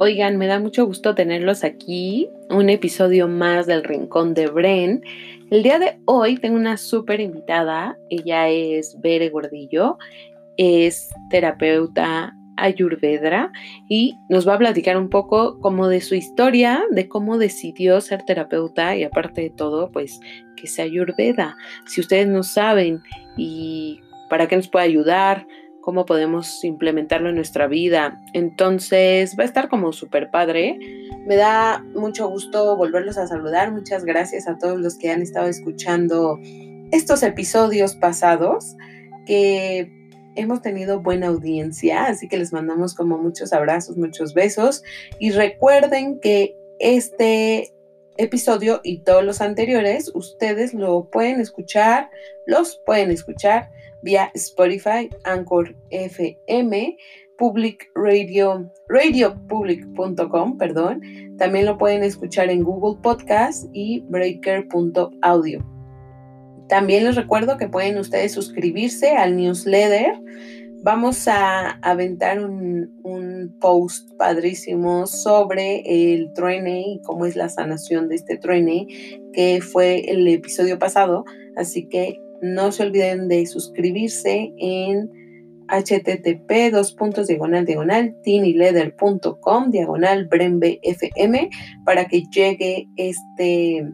Oigan, me da mucho gusto tenerlos aquí, un episodio más del Rincón de Bren. El día de hoy tengo una súper invitada, ella es Bere Gordillo, es terapeuta ayurvedra y nos va a platicar un poco como de su historia, de cómo decidió ser terapeuta y aparte de todo, pues que sea ayurveda. Si ustedes no saben y para qué nos puede ayudar, cómo podemos implementarlo en nuestra vida. Entonces va a estar como súper padre. Me da mucho gusto volverlos a saludar. Muchas gracias a todos los que han estado escuchando estos episodios pasados que hemos tenido buena audiencia, así que les mandamos como muchos abrazos, muchos besos y recuerden que este episodio y todos los anteriores ustedes lo pueden escuchar, los pueden escuchar vía Spotify, Anchor FM, Public Radio, radiopublic.com, perdón. También lo pueden escuchar en Google Podcast y breaker.audio. También les recuerdo que pueden ustedes suscribirse al newsletter. Vamos a aventar un, un post padrísimo sobre el truene y cómo es la sanación de este truene, que fue el episodio pasado. Así que no se olviden de suscribirse en http dos puntos diagonal diagonal diagonal para que llegue este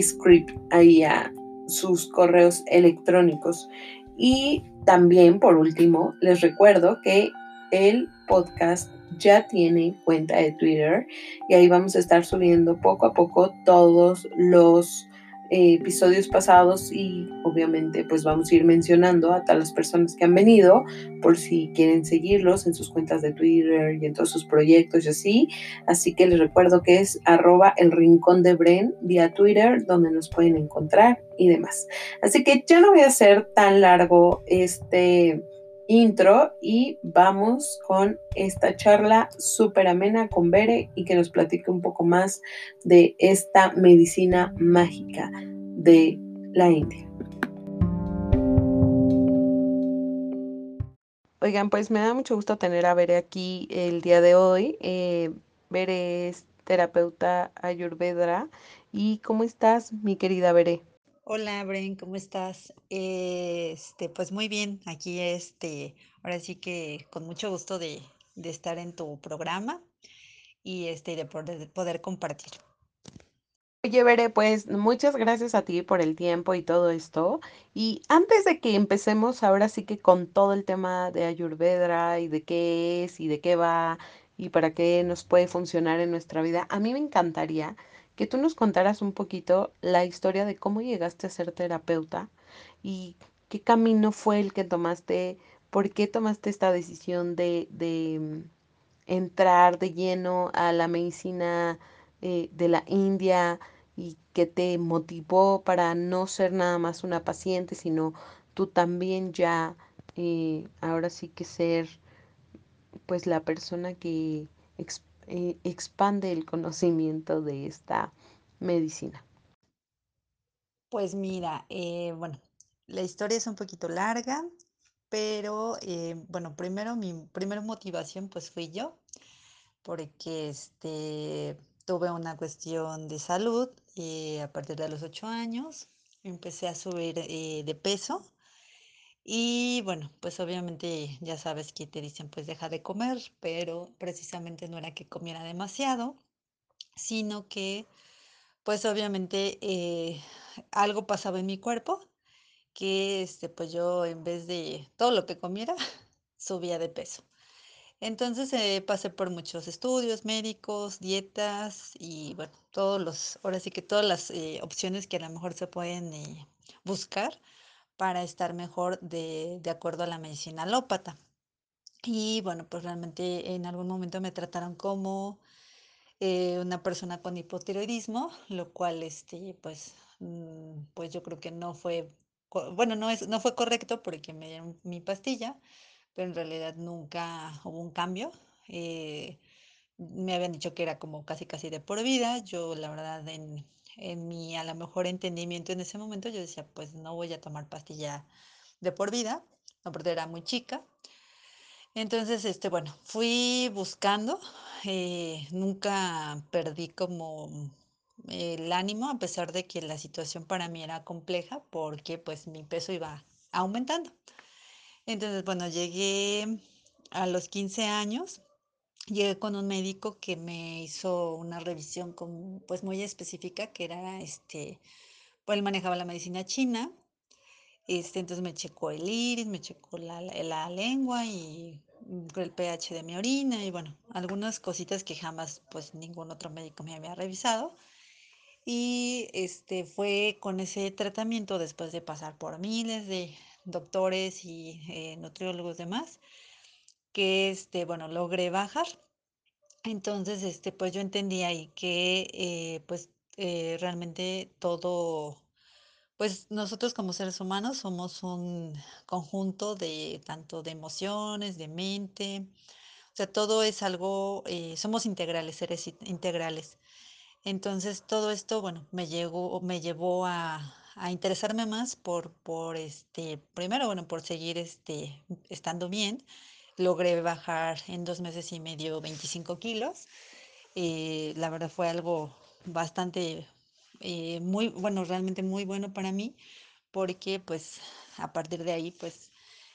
script ahí a sus correos electrónicos. Y también, por último, les recuerdo que el podcast ya tiene cuenta de Twitter y ahí vamos a estar subiendo poco a poco todos los eh, episodios pasados y obviamente pues vamos a ir mencionando a todas las personas que han venido por si quieren seguirlos en sus cuentas de Twitter y en todos sus proyectos y así. Así que les recuerdo que es arroba el rincón de Bren vía Twitter donde nos pueden encontrar y demás. Así que ya no voy a hacer tan largo este intro y vamos con esta charla súper amena con Bere y que nos platique un poco más de esta medicina mágica de la India. Oigan, pues me da mucho gusto tener a Bere aquí el día de hoy. Eh, Bere es terapeuta ayurvedra. ¿Y cómo estás, mi querida Bere? Hola, Bren, ¿cómo estás? Este, pues muy bien, aquí este, ahora sí que con mucho gusto de, de estar en tu programa y este, de poder, de poder compartir. Oye, Bere, pues muchas gracias a ti por el tiempo y todo esto. Y antes de que empecemos ahora sí que con todo el tema de Ayurveda y de qué es y de qué va y para qué nos puede funcionar en nuestra vida, a mí me encantaría que tú nos contaras un poquito la historia de cómo llegaste a ser terapeuta y qué camino fue el que tomaste, por qué tomaste esta decisión de, de mm, entrar de lleno a la medicina eh, de la India y qué te motivó para no ser nada más una paciente, sino tú también ya eh, ahora sí que ser pues la persona que eh, expande el conocimiento de esta medicina? Pues mira, eh, bueno, la historia es un poquito larga, pero eh, bueno, primero mi primera motivación pues fui yo, porque este, tuve una cuestión de salud a partir de los ocho años, empecé a subir de peso y bueno, pues obviamente ya sabes que te dicen pues deja de comer, pero precisamente no era que comiera demasiado, sino que pues obviamente eh, algo pasaba en mi cuerpo que este pues yo en vez de todo lo que comiera subía de peso. Entonces eh, pasé por muchos estudios médicos, dietas y bueno, todos los, ahora sí que todas las eh, opciones que a lo mejor se pueden buscar para estar mejor de, de acuerdo a la medicina alópata. Y bueno, pues realmente en algún momento me trataron como eh, una persona con hipotiroidismo, lo cual, este, pues, mm, pues yo creo que no fue, bueno, no es, no fue correcto porque me dieron mi pastilla, pero en realidad nunca hubo un cambio. Eh, me habían dicho que era como casi casi de por vida. Yo, la verdad, en, en mi a lo mejor entendimiento en ese momento, yo decía, pues no voy a tomar pastilla de por vida, aparte era muy chica. Entonces, este, bueno, fui buscando, eh, nunca perdí como el ánimo, a pesar de que la situación para mí era compleja, porque, pues, mi peso iba aumentando. Entonces, bueno, llegué a los 15 años, llegué con un médico que me hizo una revisión con, pues, muy específica, que era, este, pues, él manejaba la medicina china, este, entonces me checó el iris, me checó la la lengua y, mm, el pH de mi orina y, bueno, algunas cositas que jamás, pues, ningún otro médico me había revisado. Y, este, fue con ese tratamiento, después de pasar por miles de doctores y, eh, nutriólogos, demás, que, este, bueno, logré bajar. Entonces, este, pues, yo entendí ahí que, eh, pues, eh, realmente todo, pues, nosotros como seres humanos somos un conjunto de tanto de emociones, de mente, o sea, todo es algo, eh, somos integrales, seres in integrales. Entonces, todo esto, bueno, me llegó me llevó a a interesarme más por por, este, primero, bueno, por seguir, este, estando bien. Logré bajar en 2 meses y medio 25 kilos, eh, la verdad fue algo bastante, eh, muy bueno, realmente muy bueno para mí, porque, pues, a partir de ahí, pues,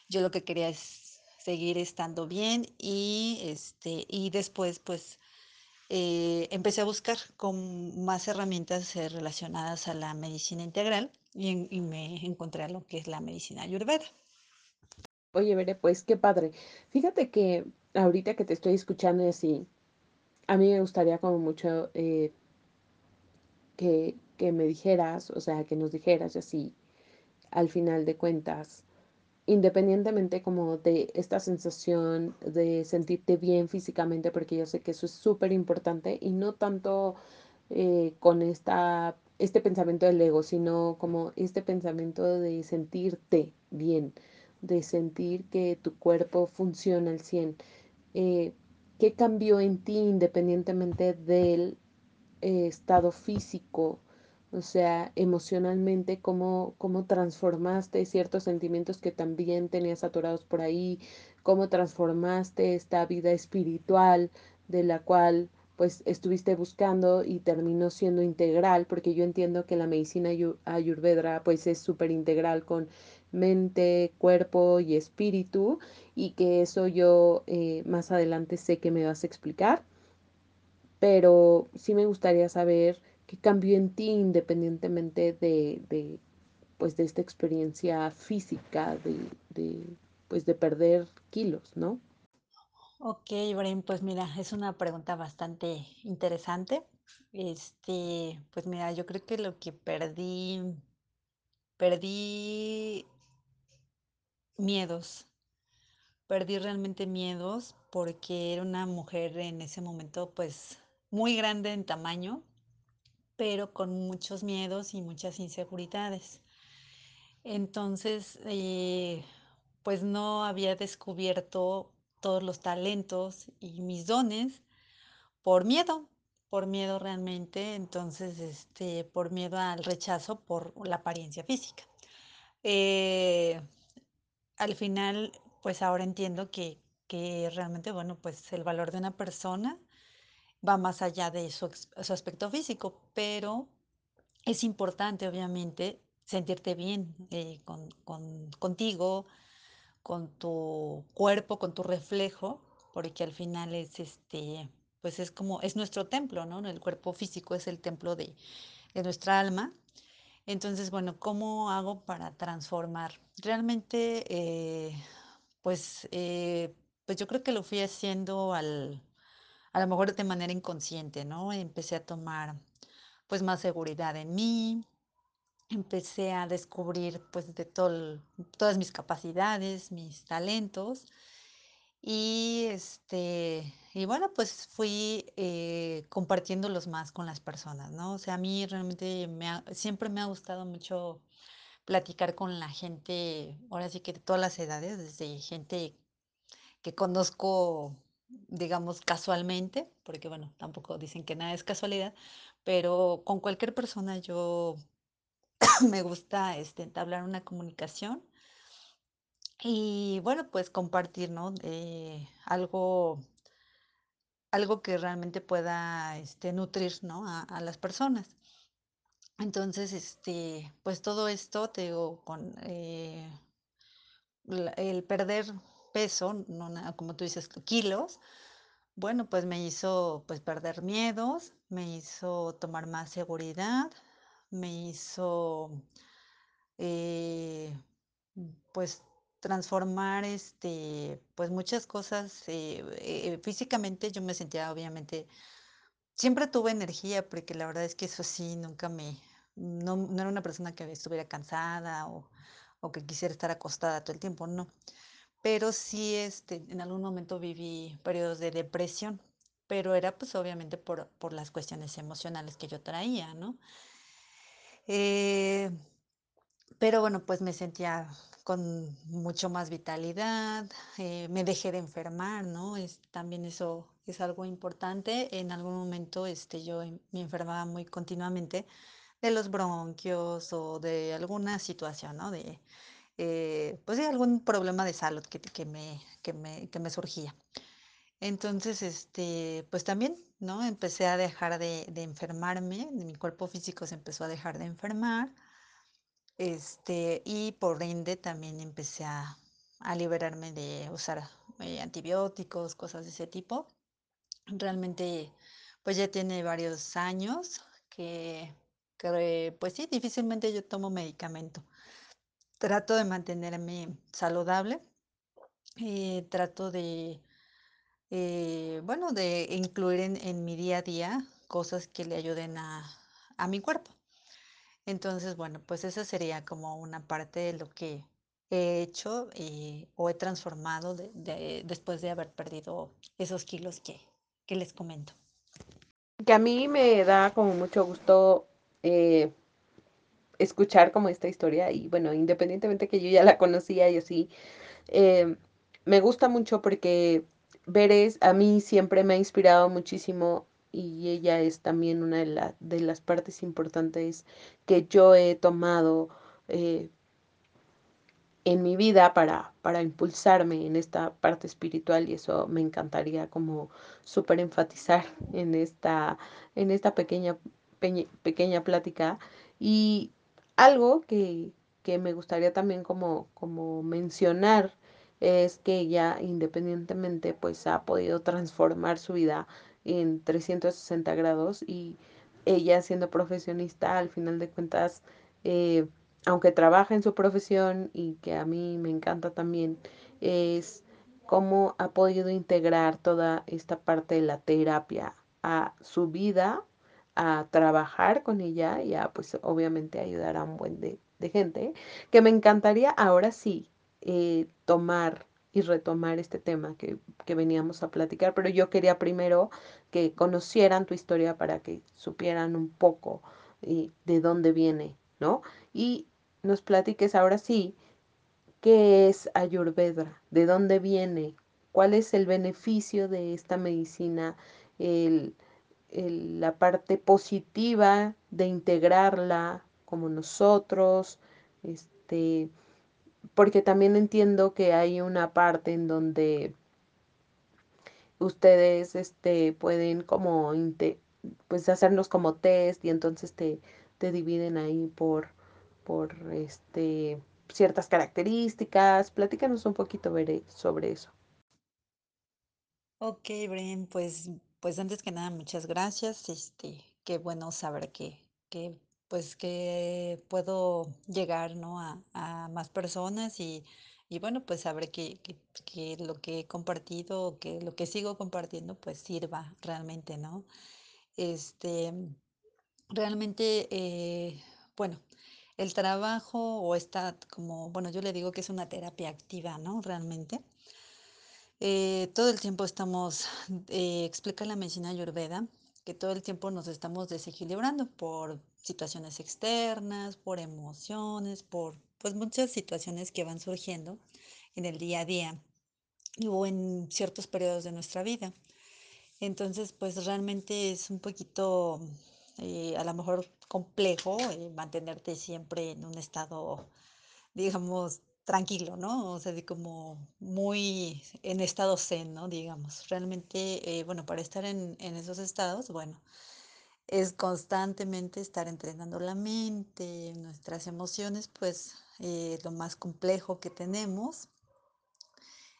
yo lo que quería es seguir estando bien y, este, y después, pues, eh, empecé a buscar con más herramientas, eh, relacionadas a la medicina integral y en y me encontré a lo que es la medicina ayurveda. Oye, Bere, pues qué padre. Fíjate que ahorita que te estoy escuchando y así, a mí me gustaría como mucho, eh que que me dijeras, o sea, que nos dijeras y así, al final de cuentas, independientemente como de esta sensación de sentirte bien físicamente, porque yo sé que eso es superimportante, y no tanto, eh, con esta este pensamiento del ego, sino como este pensamiento de sentirte bien, de sentir que tu cuerpo funciona al 100. Eh, ¿qué cambió en ti independientemente del estado físico? O sea, emocionalmente, ¿cómo cómo transformaste ciertos sentimientos que también tenías atorados por ahí? ¿Cómo transformaste esta vida espiritual de la cual, pues, estuviste buscando y terminó siendo integral? Porque yo entiendo que la medicina ayu ayurveda, pues, es superintegral con mente, cuerpo y espíritu, y que eso yo, eh, más adelante sé que me vas a explicar. Pero sí me gustaría saber qué cambió en ti independientemente de de, pues, de esta experiencia física de de, pues, de perder kilos, ¿no? Okey, Ibrahim, pues mira, es una pregunta bastante interesante. Este, pues mira, yo creo que lo que perdí perdí miedos. Perdí realmente miedos, porque era una mujer en ese momento, pues, muy grande en tamaño, pero con muchos miedos y muchas inseguridades. Entonces, eh, pues, no había descubierto todos los talentos y mis dones por miedo, por miedo realmente, entonces, este, por miedo al rechazo por la apariencia física. Eh, al final, pues, ahora entiendo que que realmente, bueno, pues, el valor de una persona va más allá de su su aspecto físico, pero es importante, obviamente, sentirte bien, eh, con con contigo, con tu cuerpo, con tu reflejo, porque al final es, este, pues, es como es nuestro templo, ¿no? El cuerpo físico es el templo de de nuestra alma. Entonces, bueno, ¿cómo hago para transformar? Realmente, eh, pues, eh, pues, yo creo que lo fui haciendo al a lo mejor de manera inconsciente, ¿no? Empecé a tomar, pues, más seguridad en mí, empecé a descubrir, pues, de todo todas mis capacidades, mis talentos. Y, este, y bueno, pues, fui, eh, compartiéndolos más con las personas, ¿no? O sea, a mí realmente me ha siempre me ha gustado mucho platicar con la gente, ahora sí que de todas las edades, desde gente que conozco, digamos, casualmente, porque, bueno, tampoco dicen que nada es casualidad, pero con cualquier persona yo me gusta, este, entablar una comunicación Y bueno, pues compartir, ¿no? Eh, algo algo que realmente pueda, este, nutrir. A las personas. Entonces, este, pues todo esto, te digo, con, eh, el perder peso, como tú dices, kilos, bueno, pues me hizo, pues, perder miedos, me hizo tomar más seguridad, me hizo, eh, pues, transformar, este, pues, muchas cosas, eh eh, físicamente yo me sentía, obviamente siempre tuve energía, porque la verdad es que eso sí, nunca me no no era una persona que estuviera cansada o o que quisiera estar acostada todo el tiempo, no. Pero sí, este, en algún momento viví periodos de depresión, pero era, pues, obviamente por por las cuestiones emocionales que yo traía, ¿no? Eh, pero bueno, pues, me sentía con mucho más vitalidad, eh, me dejé de enfermar, ¿no? Es también eso es algo importante. En algún momento, este, yo me enfermaba muy continuamente de los bronquios o de alguna situación, ¿no? De, eh, pues, sí, algún problema de salud que que me que me que me surgía. Entonces, este, pues, también, ¿no? Empecé a dejar de de enfermarme, mi cuerpo físico se empezó a dejar de enfermar. Este, y por ende, también empecé a a liberarme de usar, eh, antibióticos, cosas de ese tipo. Realmente, pues, ya tiene varios años que que, pues sí, difícilmente yo tomo medicamento. Trato de mantenerme saludable, eh, trato de, eh, bueno, de incluir en en mi día a día cosas que le ayuden a a mi cuerpo. Entonces, bueno, pues, esa sería como una parte de lo que he hecho, eh, o he transformado de de después de haber perdido esos kilos que que les comento. Que a mí me da como mucho gusto, eh escuchar como esta historia y, bueno, independientemente que yo ya la conocía y así, em, me gusta mucho porque Bere a mí siempre me ha inspirado muchísimo y ella es también una de de las partes importantes que yo he tomado, eh en mi vida para para impulsarme en esta parte espiritual, y eso me encantaría como superenfatizar en esta en esta pequeña pequeña plática. Y algo que que me gustaría también como como mencionar es que ella, independientemente, pues, ha podido transformar su vida en 360 grados, y ella siendo profesionista, al final de cuentas, eh, aunque trabaja en su profesión y que a mí me encanta también, es cómo ha podido integrar toda esta parte de la terapia a su vida, a trabajar con ella y a, pues, obviamente, ayudar a un buen de gente, que me encantaría ahora sí, eh, tomar y retomar este tema que que veníamos a platicar, pero yo quería primero que conocieran tu historia para que supieran un poco, eh, de dónde viene, ¿no? Y nos platiques ahora sí, ¿qué es Ayurveda? ¿De dónde viene? ¿Cuál es el beneficio de esta medicina? El el la parte positiva de integrarla como nosotros, este, porque también entiendo que hay una parte en donde ustedes, este, pueden como pues, hacernos como test y entonces te te dividen ahí por por, este, ciertas características. Platícanos un poquito, sobre eso. Okey, Bren, pues pues, antes que nada, muchas gracias, este, qué bueno saber que que, pues, que puedo llegar, ¿no?, a a más personas y y bueno, pues, saber que que que lo que he compartido, que lo que sigo compartiendo, pues, sirva realmente, ¿no? Este, realmente, eh, bueno, el trabajo o esta como, bueno, yo le digo que es una terapia activa, ¿no?, realmente. Eh, todo el tiempo estamos, eh, explica la medicina Ayurveda, que todo el tiempo nos estamos desequilibrando por situaciones externas, por emociones, por, pues, muchas situaciones que van surgiendo en el día a día, o en ciertos periodos de nuestra vida. Entonces, pues, realmente es un poquito, eh, a la mejor complejo, eh, mantenerte siempre en un estado, digamos tranquilo, ¿no? O sea, de como muy en estado zen, ¿no? Digamos, realmente, eh, bueno, para estar en en esos estados, bueno, es constantemente estar entrenando la mente, nuestras emociones, pues, eh, lo más complejo que tenemos.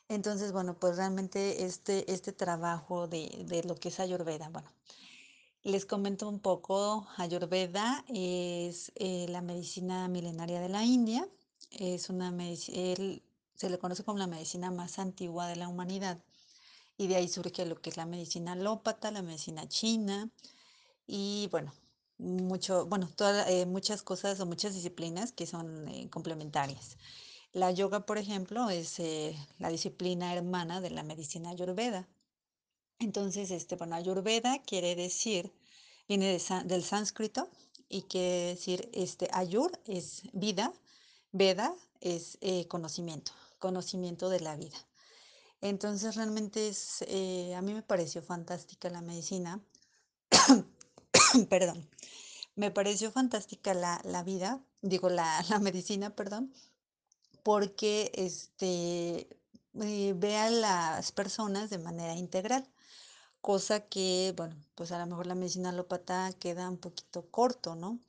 Entonces, bueno, pues, realmente este este trabajo de de lo que es Ayurveda, bueno, les comento un poco, Ayurveda es, eh, la medicina milenaria de la India, es una el se le conoce como la medicina más antigua de la humanidad, y de ahí surge lo que es la medicina alópata, la medicina china, y bueno, mucho, bueno, toda, eh, muchas cosas o muchas disciplinas que son, eh, complementarias. La yoga, por ejemplo, es, eh, la disciplina hermana de la medicina ayurveda. Entonces, este, bueno, ayurveda quiere decir, viene de del sánscrito y quiere decir, este, ayur es vida, veda es eh, conocimiento, conocimiento de la vida. Entonces, realmente es, eh, a mí me pareció fantástica la medicina, perdón, me pareció fantástica la, la vida, digo, la, la medicina, perdón, porque este, eh, ve a las personas de manera integral. Cosa que, bueno, pues a lo mejor la medicina alópata queda un poquito corto, ¿no?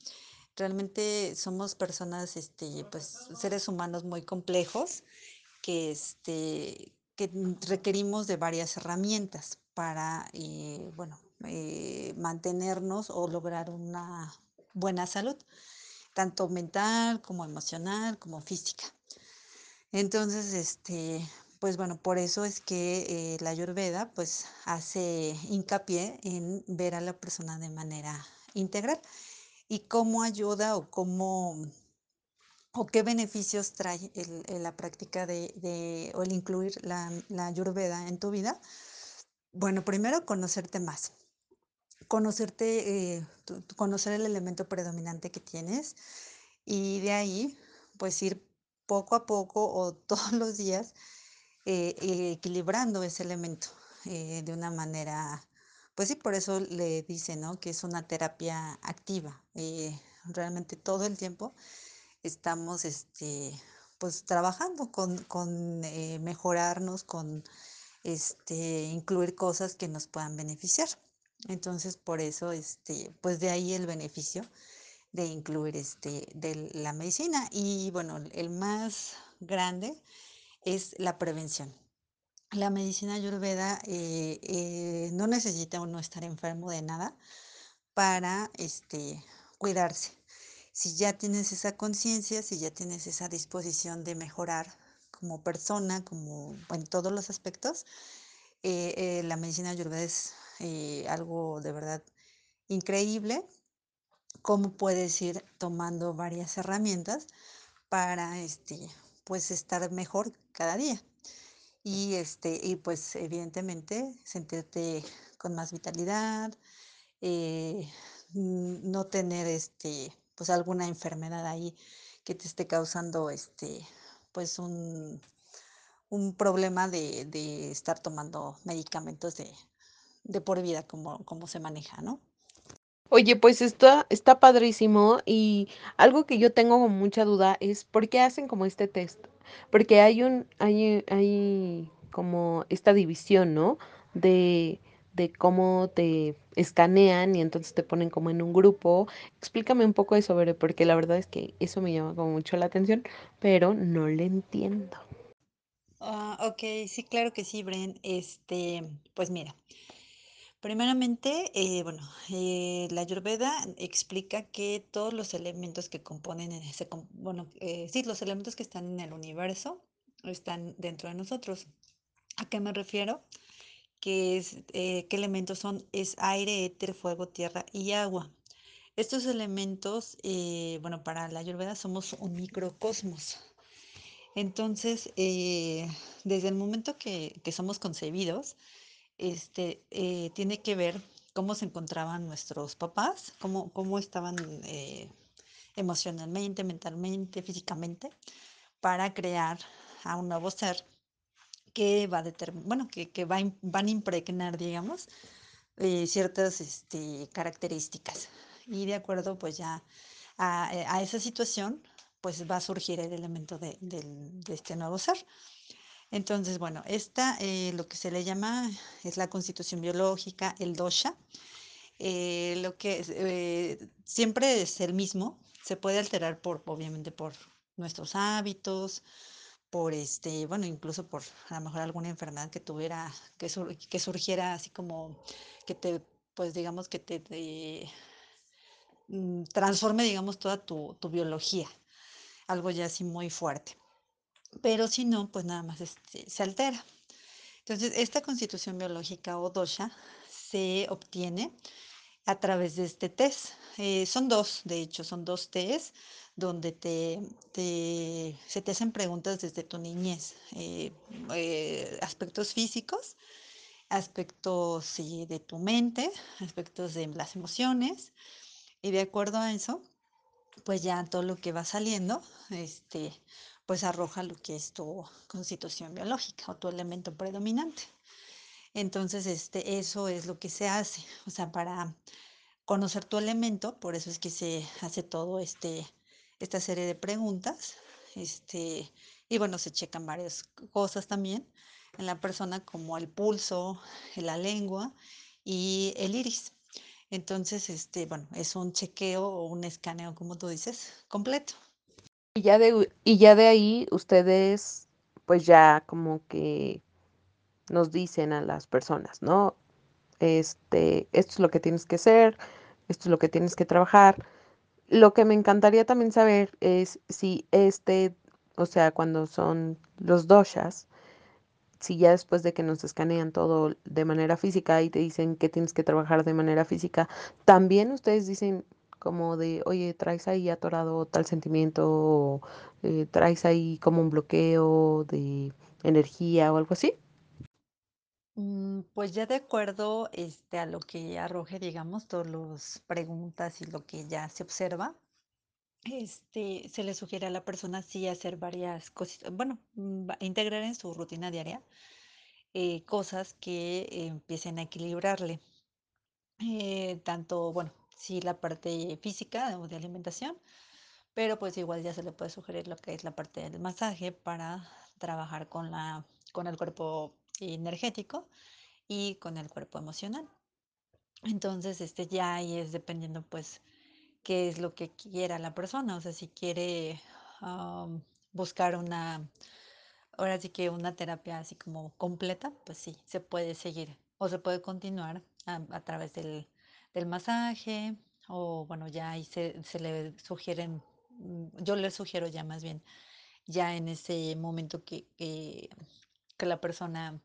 Realmente somos personas, este, pues seres humanos muy complejos que, este, que requerimos de varias herramientas para, eh, bueno, eh, mantenernos o lograr una buena salud, tanto mental como emocional como física. Entonces, este, pues bueno, por eso es que, eh, la Ayurveda, pues, hace hincapié en ver a la persona de manera integral, y cómo ayuda o cómo o qué beneficios trae el el la práctica de de o el incluir la la Ayurveda en tu vida. Bueno, primero, conocerte más, conocerte, eh, tu conocer el elemento predominante que tienes, y de ahí, pues, ir poco a poco o todos los días eh, equilibrando ese elemento eh, de una manera, pues sí, por eso le dicen, ¿no? Que es una terapia activa. eh, realmente todo el tiempo estamos, este, pues trabajando con, con eh, mejorarnos, con este, incluir cosas que nos puedan beneficiar. Entonces, por eso, este, pues de ahí el beneficio de incluir este, de la medicina. Y bueno, el más grande es la prevención. La medicina ayurveda, eh, eh, no necesita uno estar enfermo de nada para, este, cuidarse. Si ya tienes esa conciencia, si ya tienes esa disposición de mejorar como persona, como en todos los aspectos, eh, la medicina ayurveda es, algo de verdad increíble, cómo puedes ir tomando varias herramientas para, este, pues, estar mejor cada día. Y, este, y pues, evidentemente, sentirte con más vitalidad, eh, no tener, este, pues, alguna enfermedad ahí que te esté causando, este, pues, un un problema de de estar tomando medicamentos de de por vida, como como se maneja, ¿no? Oye, pues está está padrísimo, y algo que yo tengo mucha duda es, ¿por qué hacen como este test? Porque hay un hay hay como esta división, ¿no? De de cómo te escanean y entonces te ponen como en un grupo. Explícame un poco eso, porque la verdad es que eso me llama como mucho la atención, pero no le entiendo. Ah, okey, sí, claro que sí, Bren. Este, pues mira, primeramente, eh, bueno, eh, la Ayurveda explica que todos los elementos que componen en ese bueno, eh, sí, los elementos que están en el universo están dentro de nosotros. ¿A qué me refiero? Que es, ¿qué elementos son? Es aire, éter, fuego, tierra y agua. Estos elementos, bueno, para la Ayurveda somos un microcosmos. Entonces, desde el momento que, que somos concebidos, este, eh, tiene que ver cómo se encontraban nuestros papás, cómo, cómo estaban eh, emocionalmente, mentalmente, físicamente, para crear a un nuevo ser que va a determinar, bueno, que, que va van a impregnar, digamos, eh, ciertas este, características. Y de acuerdo, pues ya a, eh, a esa situación, pues va a surgir el elemento de, del- de este nuevo ser. Entonces, bueno, esta eh, lo que se le llama es la constitución biológica, el dosha. eh, lo que eh, siempre es el mismo, se puede alterar por, obviamente, por nuestros hábitos, por este, bueno, incluso por a lo mejor alguna enfermedad que tuviera, que, sur- que surgiera así como que te, pues digamos que te, mm, transforme, digamos, toda tu biología, algo ya así muy fuerte. Pero si no, pues nada más este, se altera. Entonces, esta constitución biológica o dosha se obtiene a través de este test. Eh, son dos, de hecho, son dos test donde te, te- se te hacen preguntas desde tu niñez, eh, eh, aspectos físicos, aspectos sí, de tu mente, aspectos de las emociones, y de acuerdo a eso, pues ya todo lo que va saliendo, este, pues arroja lo que es tu constitución biológica o tu elemento predominante. Entonces, este, eso es lo que se hace, o sea, para conocer tu elemento, por eso es que se hace todo este, esta serie de preguntas, este, y bueno, se checan varias cosas también en la persona, como el pulso, la lengua y el iris. Entonces, este, bueno, es un chequeo o un escaneo, como tú dices, completo. Y ya de, y ya de ahí ustedes, pues ya como que nos dicen a las personas, ¿no? Este, esto es lo que tienes que hacer, esto es lo que tienes que trabajar. Lo que me encantaría también saber es si este, o sea, cuando son los doshas, si ya después de que nos escanean todo de manera física y te dicen que tienes que trabajar de manera física, también ustedes dicen como de, oye, traes ahí atorado tal sentimiento, o, eh, traes ahí como un bloqueo de energía o algo así. Mm, Pues ya de acuerdo este, a lo que arroje, digamos, todas las preguntas y lo que ya se observa, este, se le sugiere a la persona sí hacer varias cositas, bueno, mm, integrar en su rutina diaria eh, cosas que empiecen a equilibrarle. eh, tanto, bueno, sí la parte física o de alimentación, pero pues igual ya se le puede sugerir lo que es la parte del masaje para trabajar con la, con el cuerpo energético y con el cuerpo emocional. Entonces, este ya ahí es dependiendo pues qué es lo que quiera la persona, o sea, si quiere am, buscar una Ahora sí que una terapia así como completa, pues sí, se puede seguir o se puede continuar a, a través del, del masaje o bueno, ya ahí se, se le sugieren, mm, yo le sugiero ya más bien, ya en ese momento que, que, la persona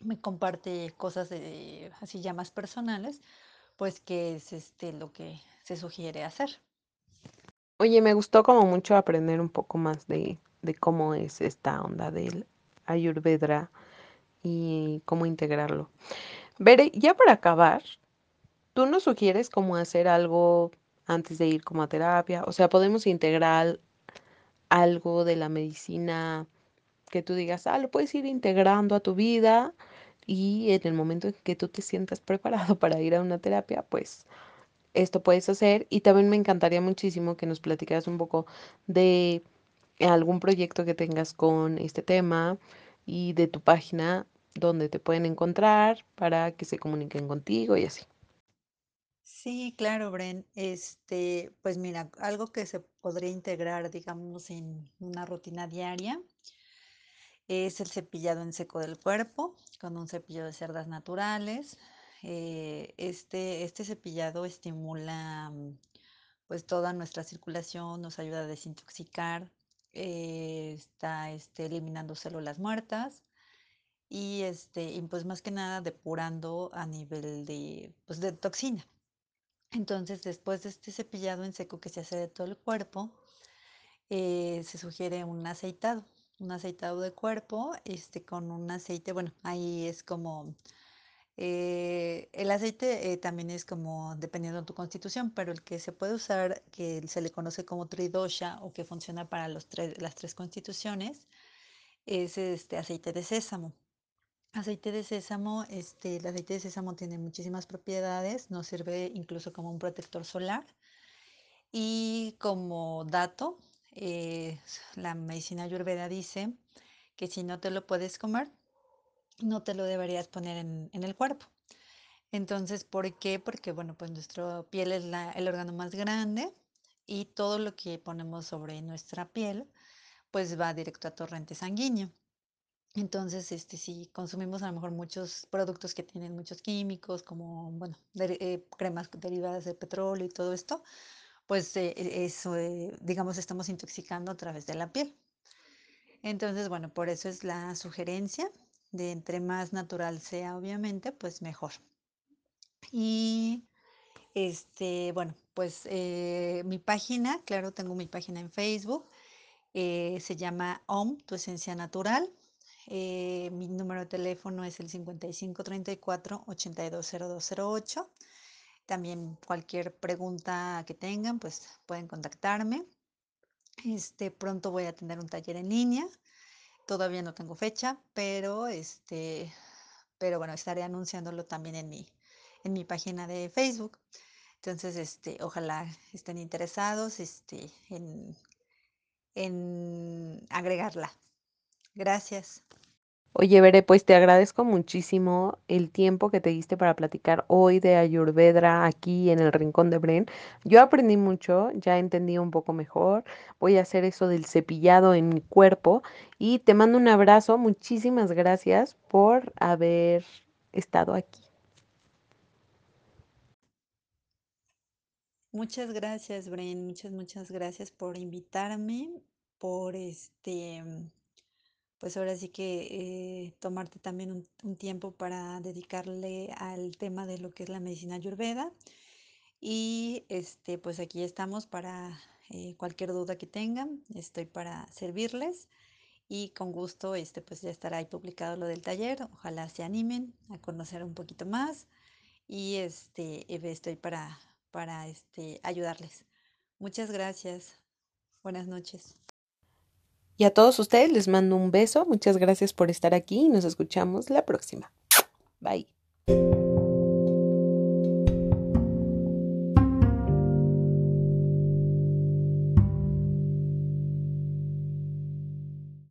me comparte cosas de, así ya más personales, pues que es este lo que se sugiere hacer. Oye, me gustó como mucho aprender un poco más de, de cómo es esta onda del Ayurveda y cómo integrarlo. Bere, ya para acabar, ¿tú nos sugieres cómo hacer algo antes de ir como a terapia? O sea, podemos integrar algo de la medicina que tú digas, ah, lo puedes ir integrando a tu vida y en el momento en que tú te sientas preparado para ir a una terapia, pues esto puedes hacer. Y también me encantaría muchísimo que nos platicaras un poco de algún proyecto que tengas con este tema y de tu página donde te pueden encontrar para que se comuniquen contigo y así. Sí, claro, Bren. Este, pues mira, algo que se podría integrar, digamos, en una rutina diaria es el cepillado en seco del cuerpo con un cepillo de cerdas naturales. Eh, este, este cepillado estimula mm, pues toda nuestra circulación, nos ayuda a desintoxicar, eh, está este, eliminando células muertas y este, y pues más que nada depurando a nivel de, pues, de toxina. Entonces, después de este cepillado en seco que se hace de todo el cuerpo, eh, se sugiere un aceitado, un aceitado de cuerpo, este, con un aceite, bueno, ahí es como, eh, el aceite eh, también es como dependiendo de tu constitución, pero el que se puede usar, que se le conoce como tridosha o que funciona para los tres, las tres constituciones, es este aceite de sésamo. Aceite de sésamo, este, el aceite de sésamo tiene muchísimas propiedades, nos sirve incluso como un protector solar. Y como dato, eh, la medicina ayurveda dice que si no te lo puedes comer, no te lo deberías poner en, en el cuerpo. Entonces, ¿por qué? Porque, bueno, pues nuestra piel es la, el órgano más grande y todo lo que ponemos sobre nuestra piel, pues va directo a torrente sanguíneo. Entonces, este, si consumimos a lo mejor muchos productos que tienen muchos químicos, como, bueno, eh, cremas derivadas de petróleo y todo esto, pues eh, e- eso, eh, digamos, estamos intoxicando a través de la piel. Entonces, bueno, por eso es la sugerencia de entre más natural sea, obviamente, pues mejor. Y este, bueno, pues mi página, claro, tengo mi página en Facebook, se llama OM, tu esencia natural. Eh, mi número de teléfono es el 5534 820208. También cualquier pregunta que tengan, pues pueden contactarme. Este, pronto voy a tener un taller en línea. Todavía no tengo fecha, pero este, pero bueno, estaré anunciándolo también en mi, en mi página de Facebook. Entonces, este, ojalá estén interesados, este, en, en agregarla. Gracias. Oye, Bere, pues te agradezco muchísimo el tiempo que te diste para platicar hoy de Ayurveda aquí en el Rincón de Bren. Yo aprendí mucho, ya entendí un poco mejor. Voy a hacer eso del cepillado en mi cuerpo y te mando un abrazo. Muchísimas gracias por haber estado aquí. Muchas gracias, Bren. Muchas, muchas gracias por invitarme, por este, pues ahora sí que eh, tomarte también un, tiempo para dedicarle al tema de lo que es la medicina ayurveda. Y este, pues aquí estamos para eh, cualquier duda que tengan. Estoy para servirles y con gusto, este, pues ya estará ahí publicado lo del taller. Ojalá se animen a conocer un poquito más y este, estoy para, para este, ayudarles. Muchas gracias. Buenas noches. Y a todos ustedes les mando un beso. Muchas gracias por estar aquí y nos escuchamos la próxima. Bye.